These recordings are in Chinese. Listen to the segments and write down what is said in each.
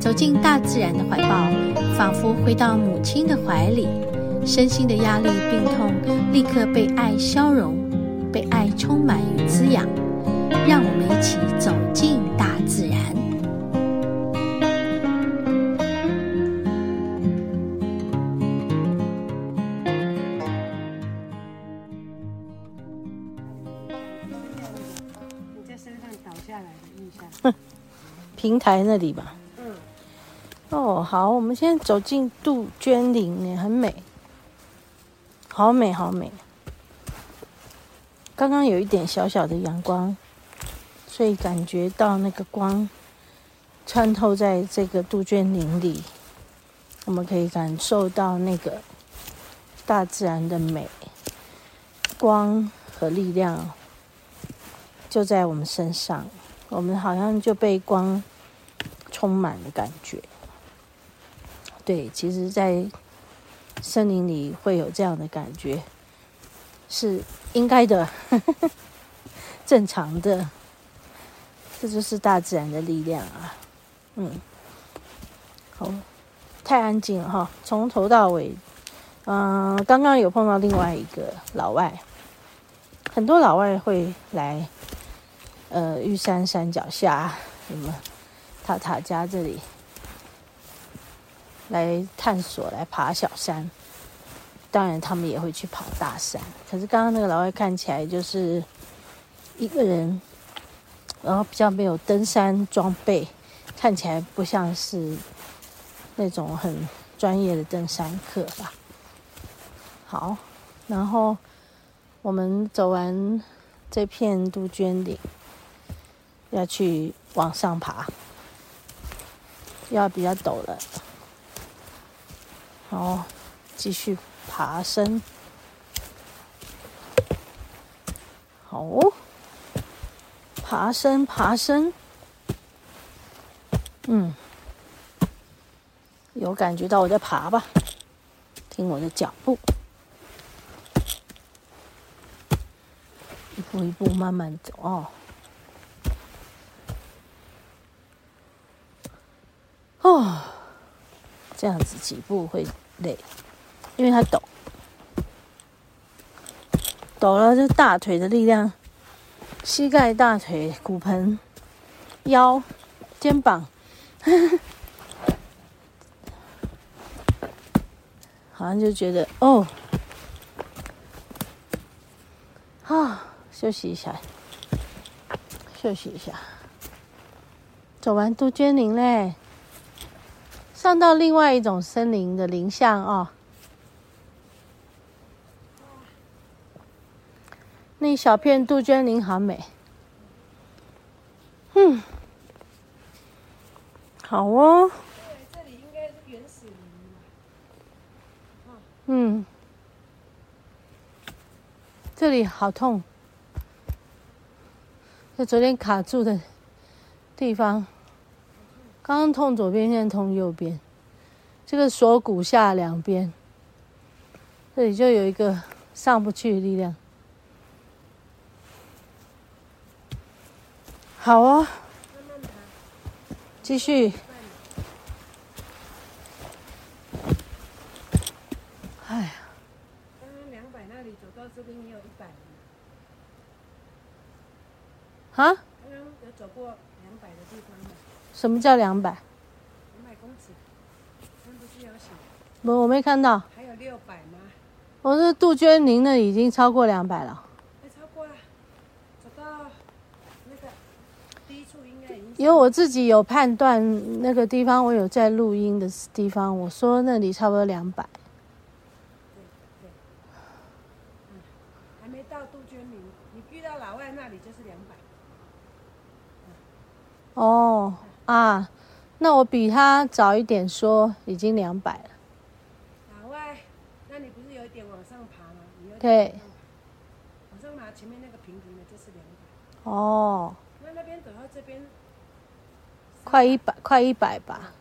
走进大自然的怀抱，仿佛回到母亲的怀里，身心的压力、病痛立刻被爱消融，被爱充满与滋养。让我们一起走进大自然。你在身上倒下来的印象？平台那里吧。好，我们现在走进杜鹃林呢，很美，好美，好美。刚刚有一点小小的阳光，所以感觉到那个光穿透在这个杜鹃林里，我们可以感受到那个大自然的美，光和力量就在我们身上，我们好像就被光充满了感觉。对，其实，在森林里会有这样的感觉，是应该的，呵呵，正常的。这就是大自然的力量啊！嗯，好，太安静了哈，从头到尾，嗯、刚刚有碰到另外一个老外，很多老外会来，呃，玉山山脚下，什么塔塔加这里。来探索，来爬小山。当然，他们也会去跑大山。可是刚刚那个老外看起来就是一个人，然后比较没有登山装备，看起来不像是那种很专业的登山客吧。好，然后我们走完这片杜鹃林，要去往上爬，要比较陡了。好，继续爬升。好，爬升，爬升。嗯，有感觉到我在爬吧？听我的脚步，一步一步慢慢走。哦。这样子几步会累，因为它抖，抖了就大腿的力量，膝盖、大腿、骨盆、腰、肩膀，好像就觉得哦，啊，休息一下，休息一下，走完杜鹃林嘞。上到另外一种森林的林相哦，那一小片杜鹃林好美，嗯，好哦。这里应该是原始林。嗯，这里好痛，在昨天卡住的地方。刚刚痛左边，现在痛右边，这个锁骨下两边，这里就有一个上不去的力量。好哦，继续。哎呀，刚刚两百那里走到这边也有一百。啊？刚刚有走过？什么叫两百？两百公尺，那不是有写？不，我没看到。还有六百吗？我是杜鹃林的已经超过两百了。没超过了，走到那个第一处应该已经。因为我自己有判断那个地方，我有在录音的地方，我说那里差不多两百。对对，嗯，还没到杜鹃林，你遇到老外那里就是两百。哦。啊，那我比他早一点说已经两百了。老外点往上爬嘛，你有点对往上爬，往上爬前面那个平平的，就是两百。哦，那那边走到这边，快一百，快一百吧。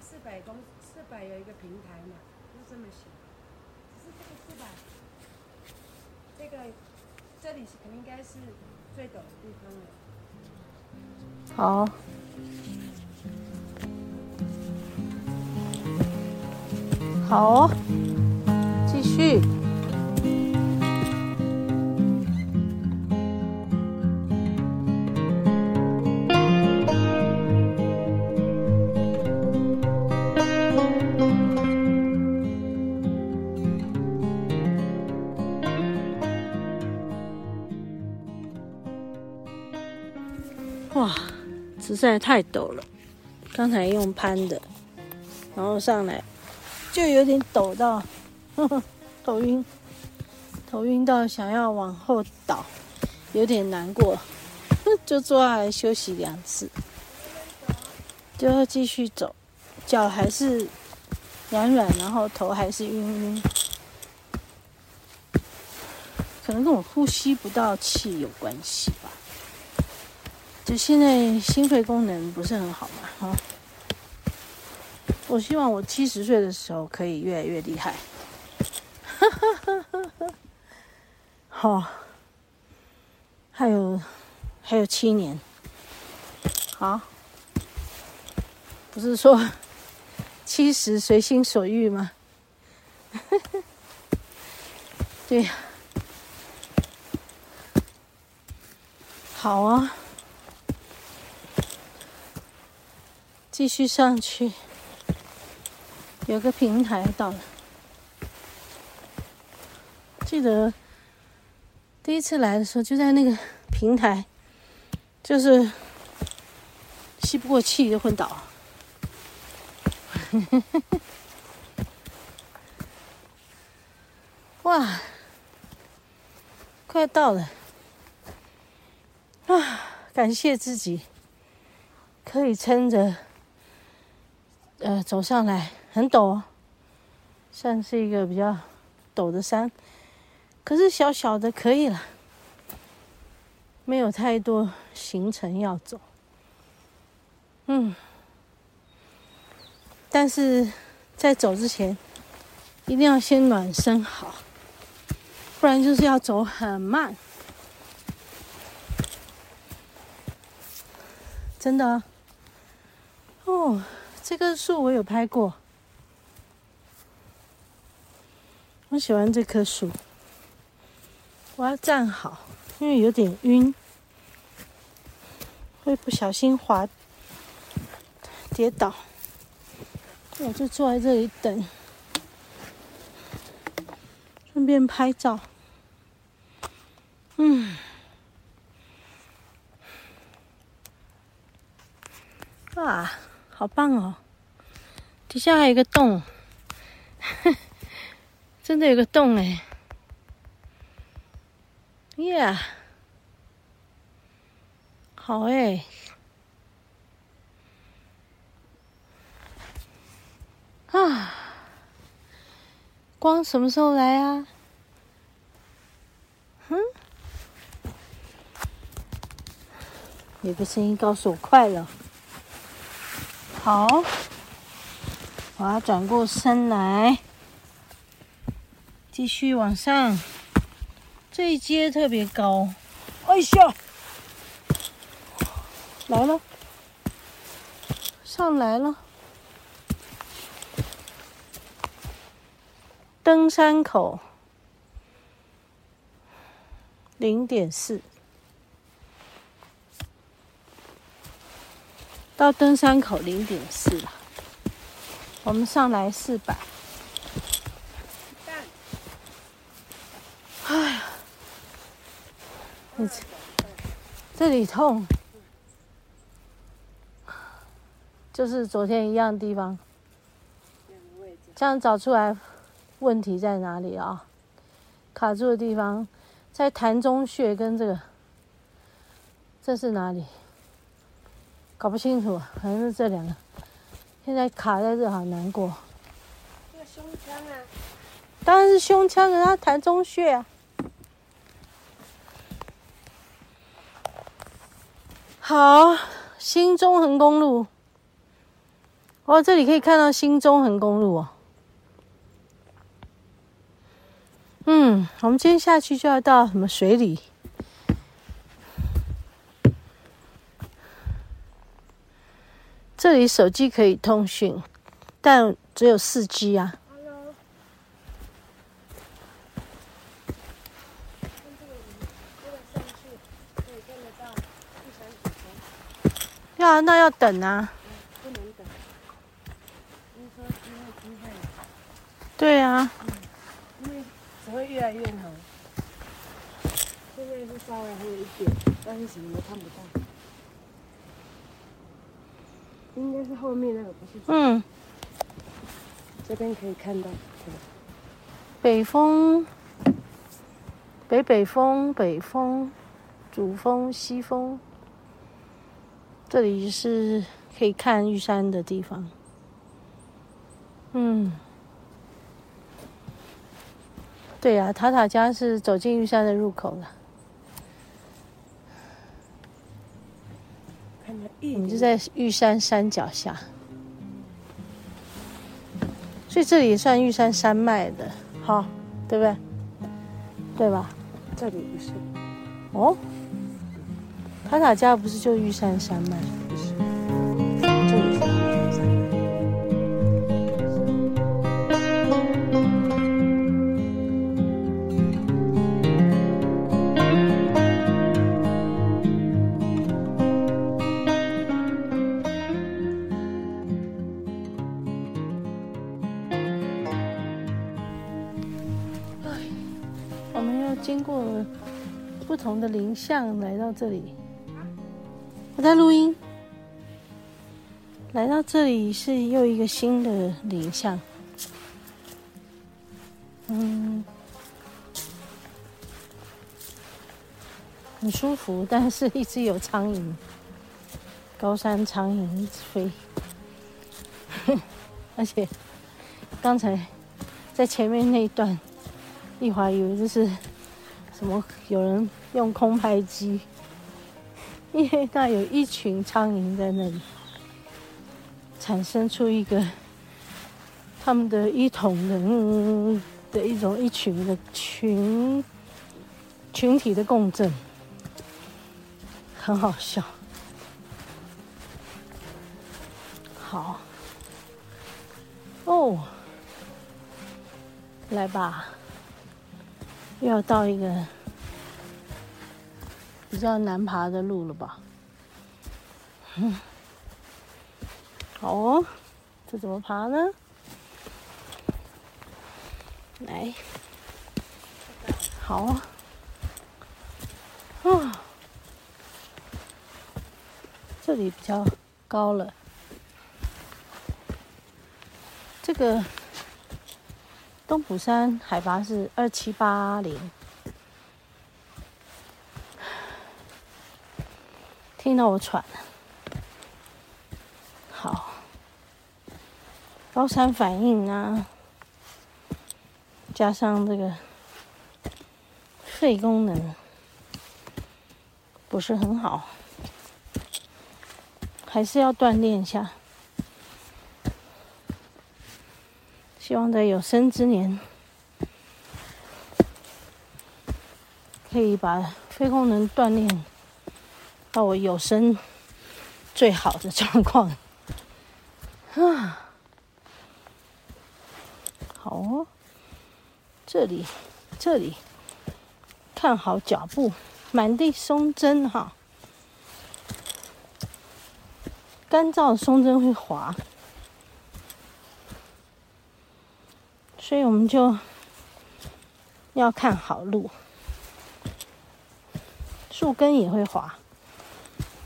四百公四百有一个平台嘛，就这么小。只是这个四百，这个这里是肯定应该是最陡的地方了。好，好，继续。在太陡了。刚才用攀的，然后上来就有点抖到，呵呵，头晕，头晕到想要往后倒，有点难过，就坐下来休息两次，就要继续走，脚还是软软，然后头还是晕晕，可能跟我呼吸不到气有关系。就现在心肺功能不是很好嘛，哈。我希望我七十岁的时候可以越来越厉害。哈哈哈哈哈。好，还有还有七年。好，不是说 七十随心所欲吗？对呀。好啊。继续上去，有个平台到了。记得第一次来的时候，就在那个平台，就是吸不过气就昏倒。哇，快到了！啊，感谢自己可以撑着。呃，走上来很陡，算是一个比较陡的山，可是小小的可以了，没有太多行程要走。嗯，但是在走之前，一定要先暖身好，不然就是要走很慢，真的哦。这棵树我有拍过，我喜欢这棵树。我要站好，因为有点晕，会不小心滑跌倒。我就坐在这里等，顺便拍照。嗯，啊。好棒哦！底下还有一个洞，真的有个洞哎！耶，好哎！啊，光什么时候来啊？哼，有个声音告诉我快了。好，我要转过身来，继续往上。这一阶特别高，哎呀，来了，上来了。登山口，零点四。到登山口零点四了，我们上来四百。哎呀，这这里痛，就是昨天一样的地方。这样找出来问题在哪里啊？卡住的地方在膻中穴跟这个，这是哪里？搞不清楚，好像是这两个，现在卡在这，好难过。这个胸腔啊，当然是胸腔，跟他膻中穴啊。好，新中横公路。哦，这里可以看到新中横公路哦。嗯，我们今天下去就要到什么水里？这里手机可以通讯，但只有四 G 啊。要啊，那要等啊。对啊。只会越来越红。现在是稍微还有一点，但是什么都看不到。应该是后面那个，不是？嗯，这边可以看到。北风，北北风，北风，主风，西风。这里是可以看玉山的地方。嗯，对呀、塔塔加是走进玉山的入口了。我们就在玉山山脚下，所以这里也算玉山山脉的，好，对不对？对吧？这里不是。哦，塔塔家不是就玉山山脉？不是。我们又经过不同的林相，来到这里。我在录音。来到这里是又一个新的林相。嗯，很舒服，但是一直有苍蝇，高山苍蝇一直飞。而且刚才在前面那一段。一会儿以为这是什么？有人用空拍机，因为那有一群苍蝇在那里，产生出一个他们的一同的嗯的一种一群的群群体的共振，很好笑。好，哦，来吧。又要到一个比较难爬的路了吧？嗯，好哦，这怎么爬呢？来，好啊，啊，这里比较高了，这个。东埔山海拔是二七八零，听到我喘了。好，高山反应啊，加上这个肺功能不是很好，还是要锻炼一下。希望在有生之年，可以把肺功能锻炼到我有生最好的状况。啊，好哦，这里，这里，看好脚步，满地松针哈，干燥松针会滑。所以我们就要看好路，树根也会滑，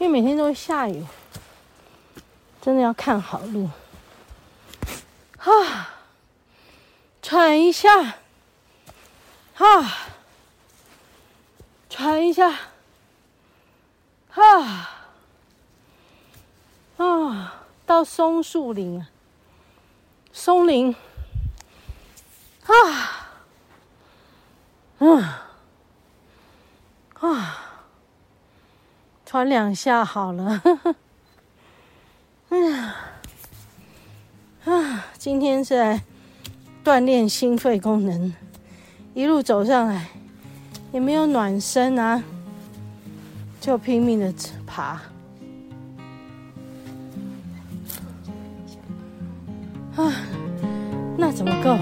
因为每天都会下雨，真的要看好路。啊，喘一下，啊，喘一下，啊，啊，到松树林，松林。啊。啊啊，喘两下好了。哎呀，啊，今天是来锻炼心肺功能，一路走上来也没有暖身啊，就拼命的爬。啊，那怎么够？